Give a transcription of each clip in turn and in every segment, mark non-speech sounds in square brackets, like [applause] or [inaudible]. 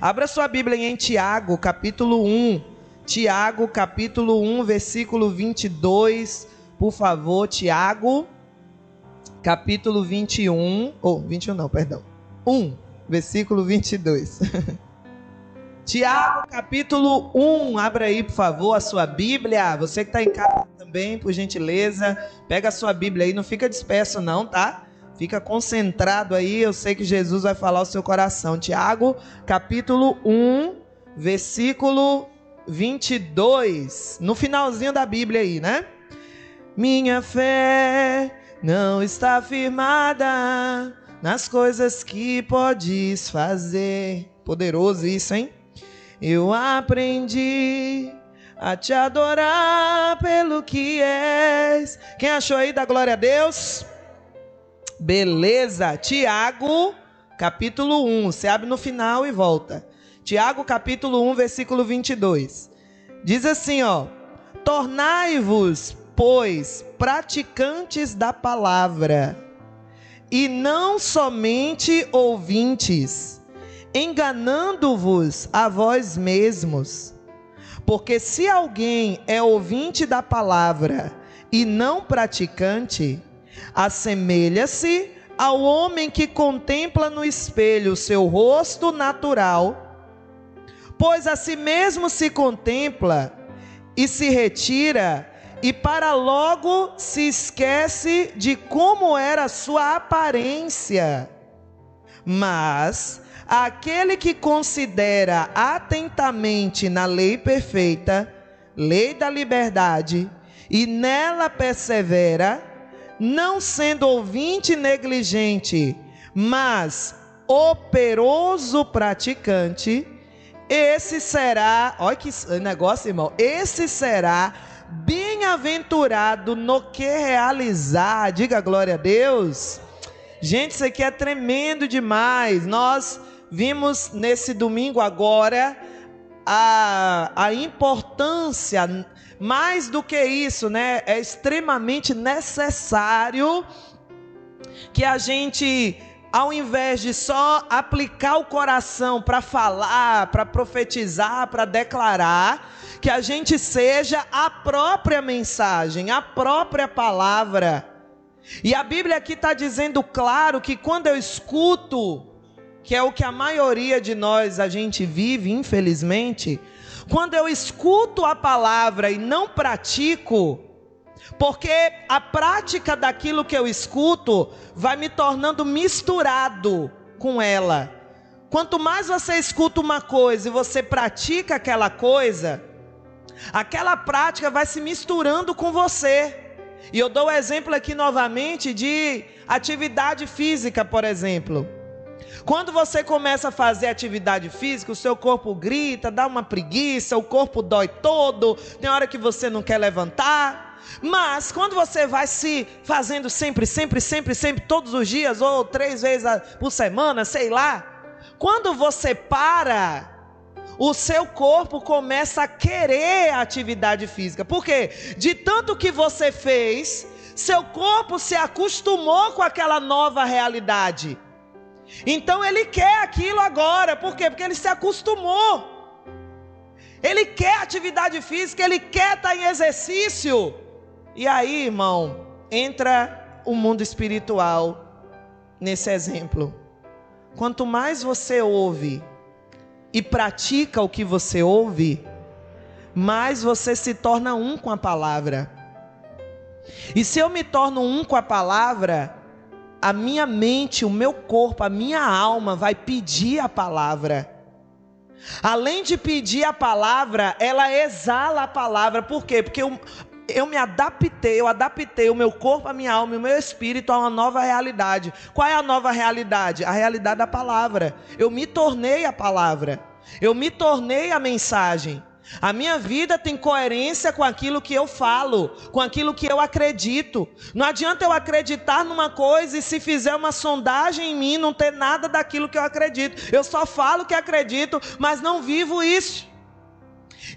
Abra sua Bíblia em Tiago, capítulo 1. Tiago, capítulo 1, versículo 22. Por favor, Tiago, capítulo 21. Ou, oh, 21 não, perdão. 1, versículo 22. [laughs] Tiago, capítulo 1. Abra aí, por favor, a sua Bíblia. Você que está em casa também, por gentileza, pega a sua Bíblia aí. Não fica disperso, não, tá? Fica concentrado aí, eu sei que Jesus vai falar o seu coração. Tiago, capítulo 1, versículo 22. No finalzinho da Bíblia aí, né? Minha fé não está firmada nas coisas que podes fazer. Poderoso isso, hein? Eu aprendi a te adorar pelo que és. Quem achou aí da glória a Deus? Beleza. Tiago, capítulo 1. Você abre no final e volta. Tiago, capítulo 1, versículo 22. Diz assim, ó: Tornai-vos, pois, praticantes da palavra, e não somente ouvintes, enganando-vos a vós mesmos. Porque se alguém é ouvinte da palavra e não praticante, assemelha-se ao homem que contempla no espelho o seu rosto natural, pois a si mesmo se contempla e se retira, e para logo se esquece de como era a sua aparência. Mas aquele que considera atentamente na lei perfeita, lei da liberdade, e nela persevera, não sendo ouvinte negligente, mas operoso praticante, esse será, olha que negócio, irmão, esse será bem-aventurado no que realizar. Diga glória a Deus. Gente, isso aqui é tremendo demais. Nós vimos nesse domingo agora a, a importância mais do que isso, né? É extremamente necessário que a gente, ao invés de só aplicar o coração para falar, para profetizar, para declarar, que a gente seja a própria mensagem, a própria palavra. E a Bíblia aqui está dizendo claro que quando eu escuto, que é o que a maioria de nós a gente vive, infelizmente, quando eu escuto a palavra e não pratico, porque a prática daquilo que eu escuto vai me tornando misturado com ela. Quanto mais você escuta uma coisa e você pratica aquela coisa, aquela prática vai se misturando com você. E eu dou o exemplo aqui novamente de atividade física, por exemplo. Quando você começa a fazer atividade física, o seu corpo grita, dá uma preguiça, o corpo dói todo, tem hora que você não quer levantar. Mas quando você vai se fazendo sempre, sempre, sempre, sempre, todos os dias, ou três vezes por semana, sei lá, quando você para, o seu corpo começa a querer a atividade física. Por quê? De tanto que você fez, seu corpo se acostumou com aquela nova realidade. Então ele quer aquilo agora, por quê? Porque ele se acostumou. Ele quer atividade física, ele quer estar em exercício. E aí, irmão, entra o mundo espiritual nesse exemplo. Quanto mais você ouve e pratica o que você ouve, mais você se torna um com a palavra. E se eu me torno um com a palavra, a minha mente, o meu corpo, a minha alma vai pedir a palavra. Além de pedir a palavra, ela exala a palavra. Por quê? Porque eu, eu me adaptei, eu adaptei o meu corpo, a minha alma e o meu espírito a uma nova realidade. Qual é a nova realidade? A realidade da palavra. Eu me tornei a palavra. Eu me tornei a mensagem. A minha vida tem coerência com aquilo que eu falo, com aquilo que eu acredito. Não adianta eu acreditar numa coisa e se fizer uma sondagem em mim não ter nada daquilo que eu acredito. Eu só falo que acredito, mas não vivo isso.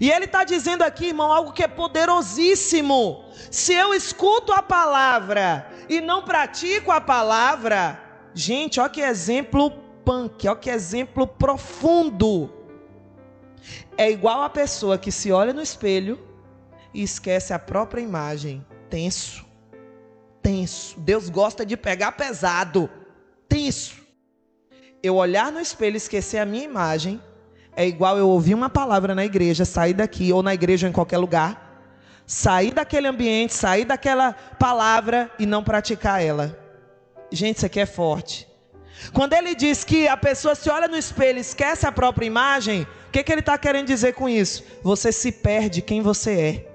E ele está dizendo aqui, irmão, algo que é poderosíssimo. Se eu escuto a palavra e não pratico a palavra, gente, olha que exemplo punk, olha que exemplo profundo. É igual a pessoa que se olha no espelho e esquece a própria imagem. Tenso. Tenso. Deus gosta de pegar pesado. Tenso. Eu olhar no espelho e esquecer a minha imagem é igual eu ouvir uma palavra na igreja, sair daqui ou na igreja ou em qualquer lugar, sair daquele ambiente, sair daquela palavra e não praticar ela. Gente, isso aqui é forte. Quando ele diz que a pessoa se olha no espelho e esquece a própria imagem, o que, que ele está querendo dizer com isso? Você se perde quem você é.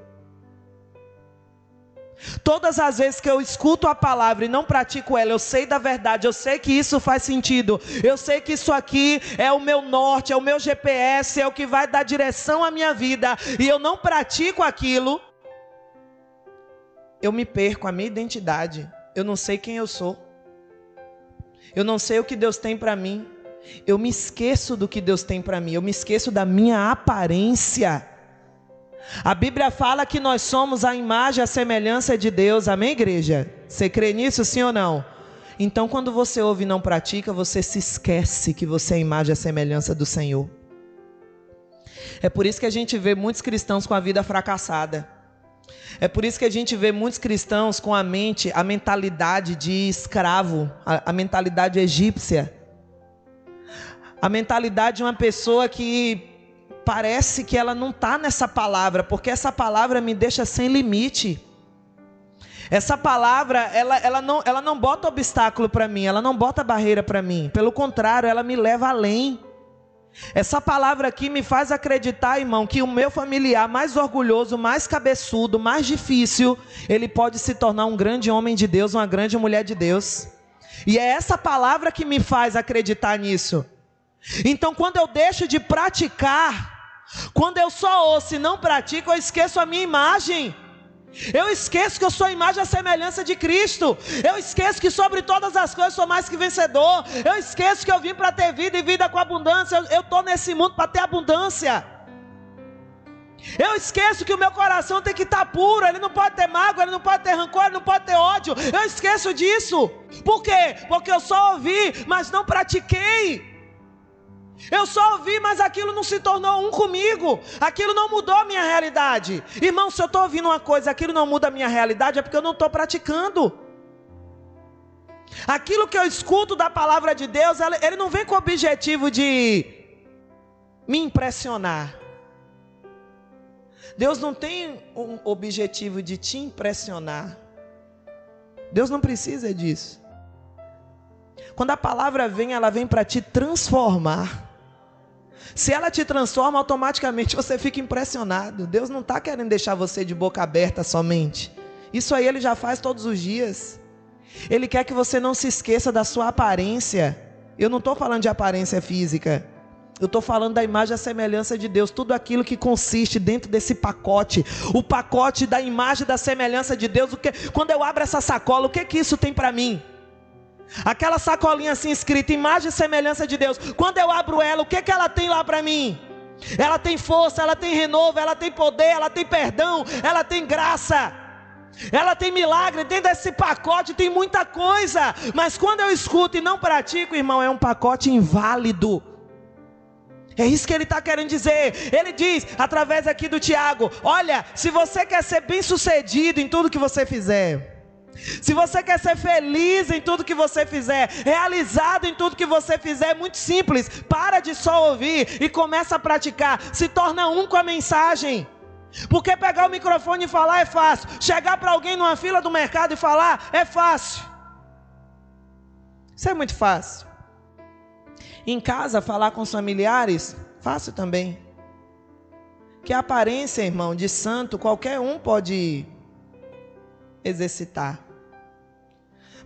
Todas as vezes que eu escuto a palavra e não pratico ela, eu sei da verdade, eu sei que isso faz sentido, eu sei que isso aqui é o meu norte, é o meu GPS, é o que vai dar direção à minha vida, e eu não pratico aquilo, eu me perco a minha identidade, eu não sei quem eu sou, eu não sei o que Deus tem para mim, eu me esqueço do que Deus tem para mim, eu me esqueço da minha aparência. A Bíblia fala que nós somos a imagem a semelhança de Deus, amém, igreja? Você crê nisso, sim ou não? Então, quando você ouve e não pratica, você se esquece que você é a imagem a semelhança do Senhor. É por isso que a gente vê muitos cristãos com a vida fracassada. É por isso que a gente vê muitos cristãos com a mente, a mentalidade de escravo, a, a mentalidade egípcia. A mentalidade de uma pessoa que parece que ela não está nessa palavra, porque essa palavra me deixa sem limite. Essa palavra, ela, ela, não, ela não bota obstáculo para mim, ela não bota barreira para mim. Pelo contrário, ela me leva além. Essa palavra aqui me faz acreditar, irmão, que o meu familiar mais orgulhoso, mais cabeçudo, mais difícil, ele pode se tornar um grande homem de Deus, uma grande mulher de Deus. E é essa palavra que me faz acreditar nisso. Então, quando eu deixo de praticar, quando eu só ouço e não pratico, eu esqueço a minha imagem. Eu esqueço que eu sou a imagem e a semelhança de Cristo. Eu esqueço que sobre todas as coisas sou mais que vencedor. Eu esqueço que eu vim para ter vida e vida com abundância. Eu estou nesse mundo para ter abundância. Eu esqueço que o meu coração tem que estar tá puro, ele não pode ter mágoa, ele não pode ter rancor, ele não pode ter ódio. Eu esqueço disso. Por quê? Porque eu só ouvi, mas não pratiquei. Eu só ouvi, mas aquilo não se tornou um comigo. Aquilo não mudou a minha realidade. Irmão, se eu estou ouvindo uma coisa, aquilo não muda a minha realidade, é porque eu não estou praticando. Aquilo que eu escuto da palavra de Deus, ele não vem com o objetivo de me impressionar. Deus não tem um objetivo de te impressionar. Deus não precisa disso. Quando a palavra vem, ela vem para te transformar. Se ela te transforma, automaticamente você fica impressionado. Deus não está querendo deixar você de boca aberta somente. Isso aí ele já faz todos os dias. Ele quer que você não se esqueça da sua aparência. Eu não estou falando de aparência física. Eu estou falando da imagem e semelhança de Deus, tudo aquilo que consiste dentro desse pacote, o pacote da imagem e da semelhança de Deus. O que, quando eu abro essa sacola, o que que isso tem para mim? Aquela sacolinha assim escrita, imagem e semelhança de Deus. Quando eu abro ela, o que, que ela tem lá para mim? Ela tem força, ela tem renovo, ela tem poder, ela tem perdão, ela tem graça. Ela tem milagre, dentro desse pacote tem muita coisa, mas quando eu escuto e não pratico, irmão, é um pacote inválido. É isso que ele está querendo dizer. Ele diz, através aqui do Tiago: Olha, se você quer ser bem sucedido em tudo que você fizer, se você quer ser feliz em tudo que você fizer, realizado em tudo que você fizer, é muito simples. Para de só ouvir e começa a praticar. Se torna um com a mensagem. Porque pegar o microfone e falar é fácil. Chegar para alguém numa fila do mercado e falar é fácil. Isso é muito fácil. Em casa, falar com os familiares, fácil também. Que a aparência, irmão, de santo, qualquer um pode exercitar.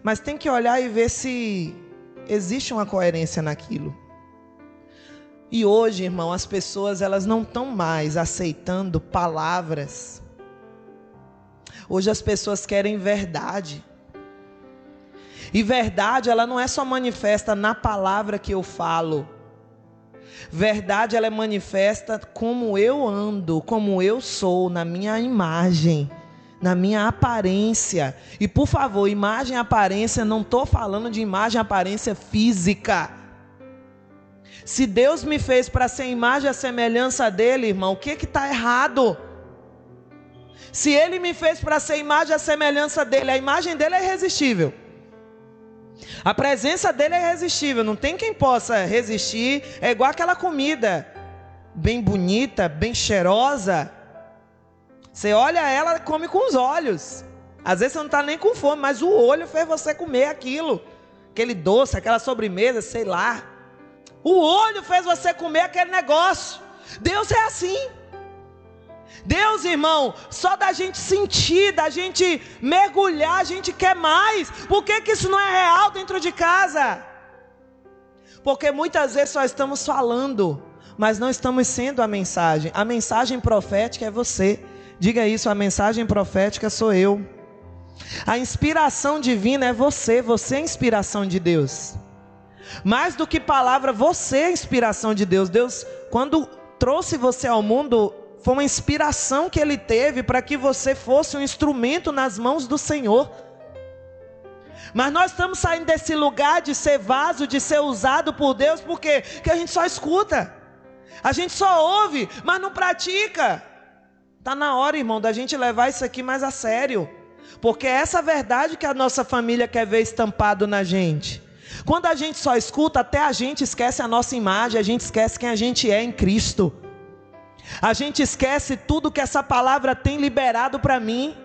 Mas tem que olhar e ver se existe uma coerência naquilo. E hoje, irmão, as pessoas elas não estão mais aceitando palavras. Hoje as pessoas querem verdade. E verdade, ela não é só manifesta na palavra que eu falo. Verdade, ela é manifesta como eu ando, como eu sou, na minha imagem na minha aparência. E por favor, imagem aparência, não estou falando de imagem aparência física. Se Deus me fez para ser imagem e semelhança dele, irmão, o que que está errado? Se ele me fez para ser imagem e semelhança dele, a imagem dele é irresistível. A presença dele é irresistível, não tem quem possa resistir. É igual aquela comida, bem bonita, bem cheirosa. Você olha ela, come com os olhos. Às vezes você não está nem com fome, mas o olho fez você comer aquilo. Aquele doce, aquela sobremesa, sei lá. O olho fez você comer aquele negócio. Deus é assim. Deus, irmão, só da gente sentir, da gente mergulhar, a gente quer mais. Por que, que isso não é real dentro de casa? Porque muitas vezes só estamos falando, mas não estamos sendo a mensagem. A mensagem profética é você. Diga isso, a mensagem profética sou eu. A inspiração divina é você, você é a inspiração de Deus. Mais do que palavra, você é a inspiração de Deus. Deus, quando trouxe você ao mundo, foi uma inspiração que ele teve para que você fosse um instrumento nas mãos do Senhor. Mas nós estamos saindo desse lugar de ser vaso, de ser usado por Deus, porque que a gente só escuta, a gente só ouve, mas não pratica. Está na hora, irmão, da gente levar isso aqui mais a sério, porque é essa verdade que a nossa família quer ver estampado na gente. Quando a gente só escuta, até a gente esquece a nossa imagem, a gente esquece quem a gente é em Cristo. A gente esquece tudo que essa palavra tem liberado para mim.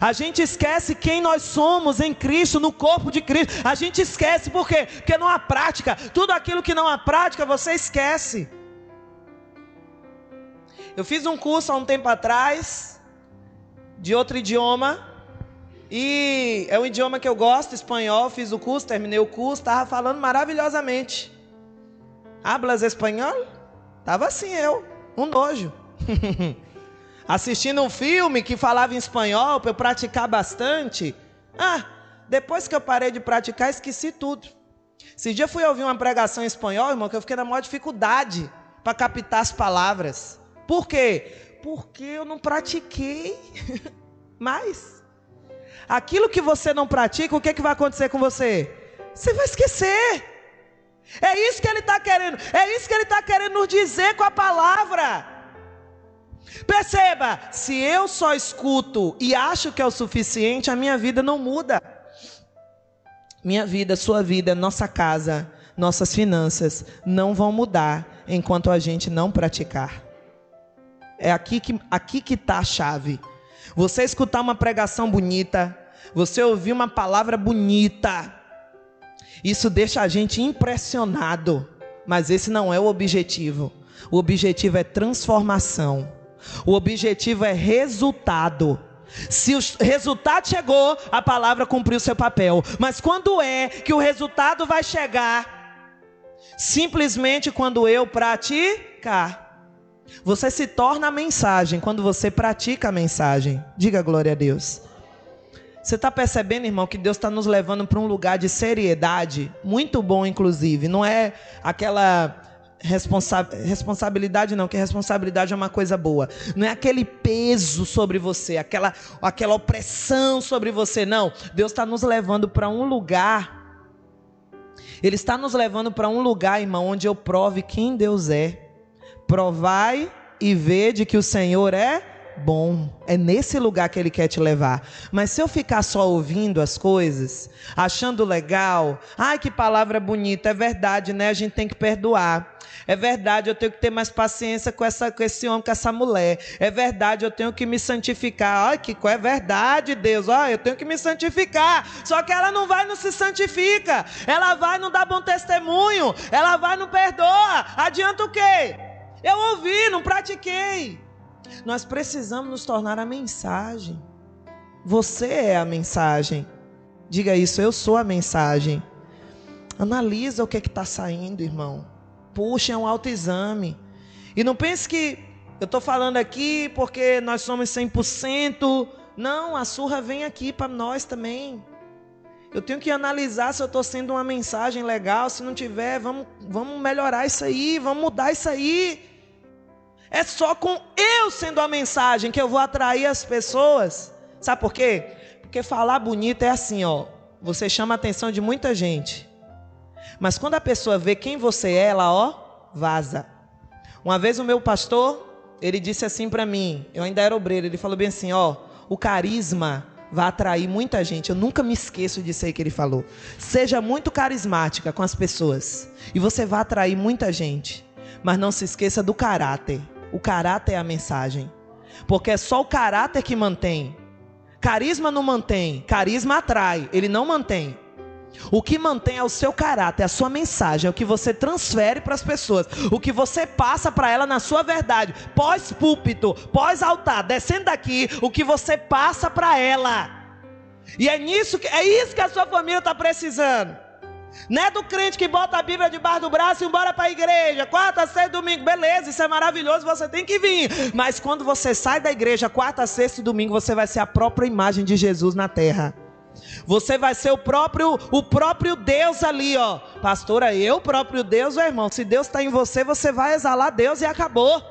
A gente esquece quem nós somos em Cristo, no corpo de Cristo. A gente esquece por quê? Porque não há prática. Tudo aquilo que não há prática, você esquece. Eu fiz um curso há um tempo atrás de outro idioma. E é um idioma que eu gosto, espanhol. Fiz o curso, terminei o curso, estava falando maravilhosamente. Hablas espanhol? Tava assim eu um nojo. [laughs] Assistindo um filme que falava em espanhol para eu praticar bastante. Ah, depois que eu parei de praticar, esqueci tudo. Esse dia fui ouvir uma pregação em espanhol, irmão, que eu fiquei na maior dificuldade para captar as palavras. Por quê? Porque eu não pratiquei [laughs] mais. Aquilo que você não pratica, o que, que vai acontecer com você? Você vai esquecer. É isso que ele está querendo, é isso que ele está querendo nos dizer com a palavra. Perceba, se eu só escuto e acho que é o suficiente, a minha vida não muda. Minha vida, sua vida, nossa casa, nossas finanças não vão mudar enquanto a gente não praticar. É aqui que aqui que está a chave. Você escutar uma pregação bonita, você ouvir uma palavra bonita, isso deixa a gente impressionado, mas esse não é o objetivo. O objetivo é transformação. O objetivo é resultado. Se o resultado chegou, a palavra cumpriu seu papel. Mas quando é que o resultado vai chegar? Simplesmente quando eu praticar. Você se torna a mensagem quando você pratica a mensagem. Diga glória a Deus. Você está percebendo, irmão, que Deus está nos levando para um lugar de seriedade, muito bom, inclusive. Não é aquela responsa responsabilidade, não, que responsabilidade é uma coisa boa. Não é aquele peso sobre você, aquela, aquela opressão sobre você, não. Deus está nos levando para um lugar. Ele está nos levando para um lugar, irmão, onde eu prove quem Deus é. Provai e vede que o Senhor é bom. É nesse lugar que ele quer te levar. Mas se eu ficar só ouvindo as coisas, achando legal, ai que palavra bonita, é verdade, né? A gente tem que perdoar. É verdade, eu tenho que ter mais paciência com, essa, com esse homem, com essa mulher. É verdade, eu tenho que me santificar. Ai, que é verdade, Deus. Ai, eu tenho que me santificar. Só que ela não vai, não se santifica. Ela vai, não dá bom testemunho. Ela vai, não perdoa. Adianta o quê? Eu ouvi, não pratiquei. Nós precisamos nos tornar a mensagem. Você é a mensagem. Diga isso, eu sou a mensagem. Analisa o que é está saindo, irmão. Puxa, é um autoexame. E não pense que eu estou falando aqui porque nós somos 100%. Não, a surra vem aqui para nós também. Eu tenho que analisar se eu estou sendo uma mensagem legal. Se não tiver, vamos, vamos melhorar isso aí, vamos mudar isso aí. É só com eu sendo a mensagem que eu vou atrair as pessoas. Sabe por quê? Porque falar bonito é assim, ó. Você chama a atenção de muita gente. Mas quando a pessoa vê quem você é, ela, ó, vaza. Uma vez o meu pastor, ele disse assim para mim, eu ainda era obreiro, ele falou bem assim, ó, o carisma vai atrair muita gente. Eu nunca me esqueço disso aí que ele falou. Seja muito carismática com as pessoas e você vai atrair muita gente. Mas não se esqueça do caráter. O caráter é a mensagem. Porque é só o caráter que mantém. Carisma não mantém, carisma atrai, ele não mantém. O que mantém é o seu caráter, a sua mensagem, é o que você transfere para as pessoas, o que você passa para ela na sua verdade, pós-púlpito, pós-altar, descendo daqui, o que você passa para ela. E é nisso que é isso que a sua família está precisando. Não é do crente que bota a Bíblia debaixo do braço e embora para a igreja. Quarta, sexta, domingo. Beleza, isso é maravilhoso, você tem que vir. Mas quando você sai da igreja, quarta, sexta e domingo, você vai ser a própria imagem de Jesus na terra. Você vai ser o próprio, o próprio Deus ali, ó. Pastora, eu próprio Deus, meu irmão. Se Deus está em você, você vai exalar Deus e acabou.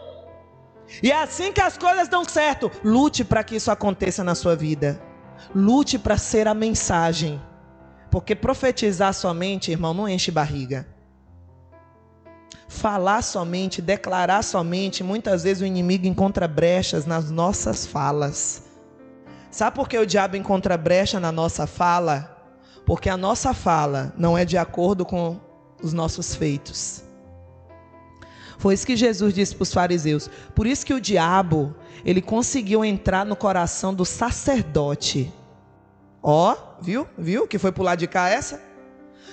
E é assim que as coisas dão certo. Lute para que isso aconteça na sua vida. Lute para ser a mensagem. Porque profetizar somente, irmão, não enche barriga. Falar somente, declarar somente, muitas vezes o inimigo encontra brechas nas nossas falas. Sabe por que o diabo encontra brecha na nossa fala? Porque a nossa fala não é de acordo com os nossos feitos. Foi isso que Jesus disse para os fariseus. Por isso que o diabo, ele conseguiu entrar no coração do sacerdote. Ó, viu? Viu que foi por lado de cá essa?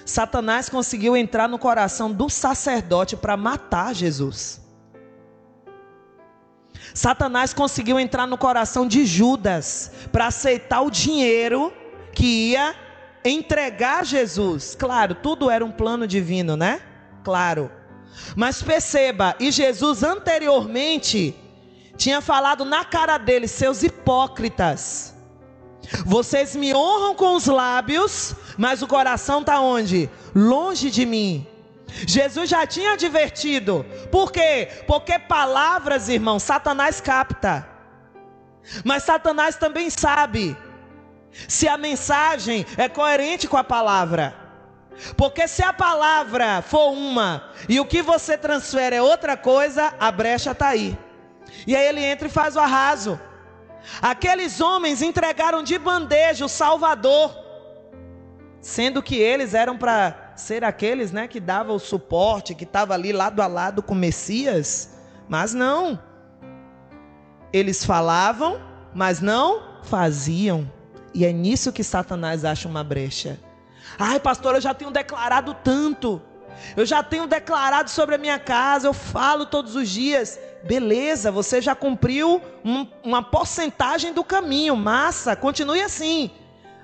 Satanás conseguiu entrar no coração do sacerdote para matar Jesus. Satanás conseguiu entrar no coração de Judas para aceitar o dinheiro que ia entregar Jesus. Claro, tudo era um plano divino, né? Claro. Mas perceba, e Jesus anteriormente tinha falado na cara deles, seus hipócritas. Vocês me honram com os lábios, mas o coração está onde? Longe de mim. Jesus já tinha advertido. Por quê? Porque palavras, irmão, Satanás capta. Mas Satanás também sabe se a mensagem é coerente com a palavra. Porque se a palavra for uma e o que você transfere é outra coisa, a brecha está aí. E aí ele entra e faz o arraso. Aqueles homens entregaram de bandeja o Salvador, sendo que eles eram para ser aqueles né, que davam o suporte, que estava ali lado a lado com o Messias, mas não. Eles falavam, mas não faziam. E é nisso que Satanás acha uma brecha. Ai, pastor, eu já tenho declarado tanto. Eu já tenho declarado sobre a minha casa, eu falo todos os dias. Beleza, você já cumpriu um, uma porcentagem do caminho, massa, continue assim.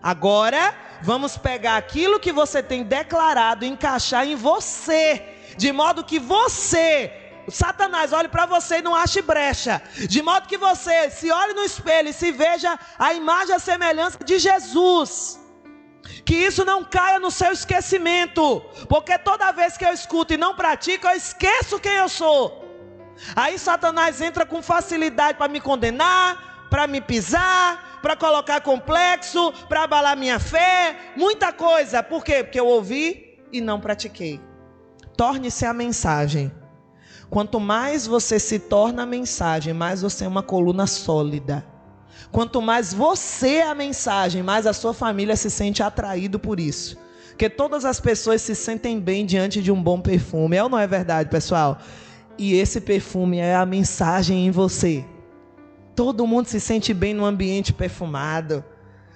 Agora vamos pegar aquilo que você tem declarado e encaixar em você, de modo que você, Satanás, olhe para você e não ache brecha, de modo que você se olhe no espelho e se veja a imagem e a semelhança de Jesus. Que isso não caia no seu esquecimento, porque toda vez que eu escuto e não pratico, eu esqueço quem eu sou. Aí Satanás entra com facilidade para me condenar, para me pisar, para colocar complexo, para abalar minha fé, muita coisa. Por quê? Porque eu ouvi e não pratiquei. Torne-se a mensagem. Quanto mais você se torna a mensagem, mais você é uma coluna sólida. Quanto mais você é a mensagem, mais a sua família se sente atraído por isso. Porque todas as pessoas se sentem bem diante de um bom perfume. É ou não é verdade, pessoal? E esse perfume é a mensagem em você. Todo mundo se sente bem no ambiente perfumado.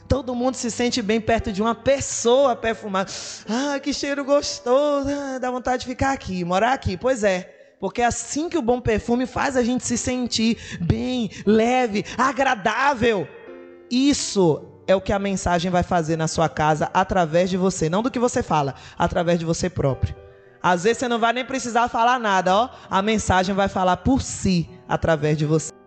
Todo mundo se sente bem perto de uma pessoa perfumada. Ah, que cheiro gostoso. Ah, dá vontade de ficar aqui, morar aqui. Pois é. Porque é assim que o bom perfume faz a gente se sentir bem, leve, agradável. Isso é o que a mensagem vai fazer na sua casa através de você, não do que você fala, através de você próprio. Às vezes você não vai nem precisar falar nada, ó. A mensagem vai falar por si através de você.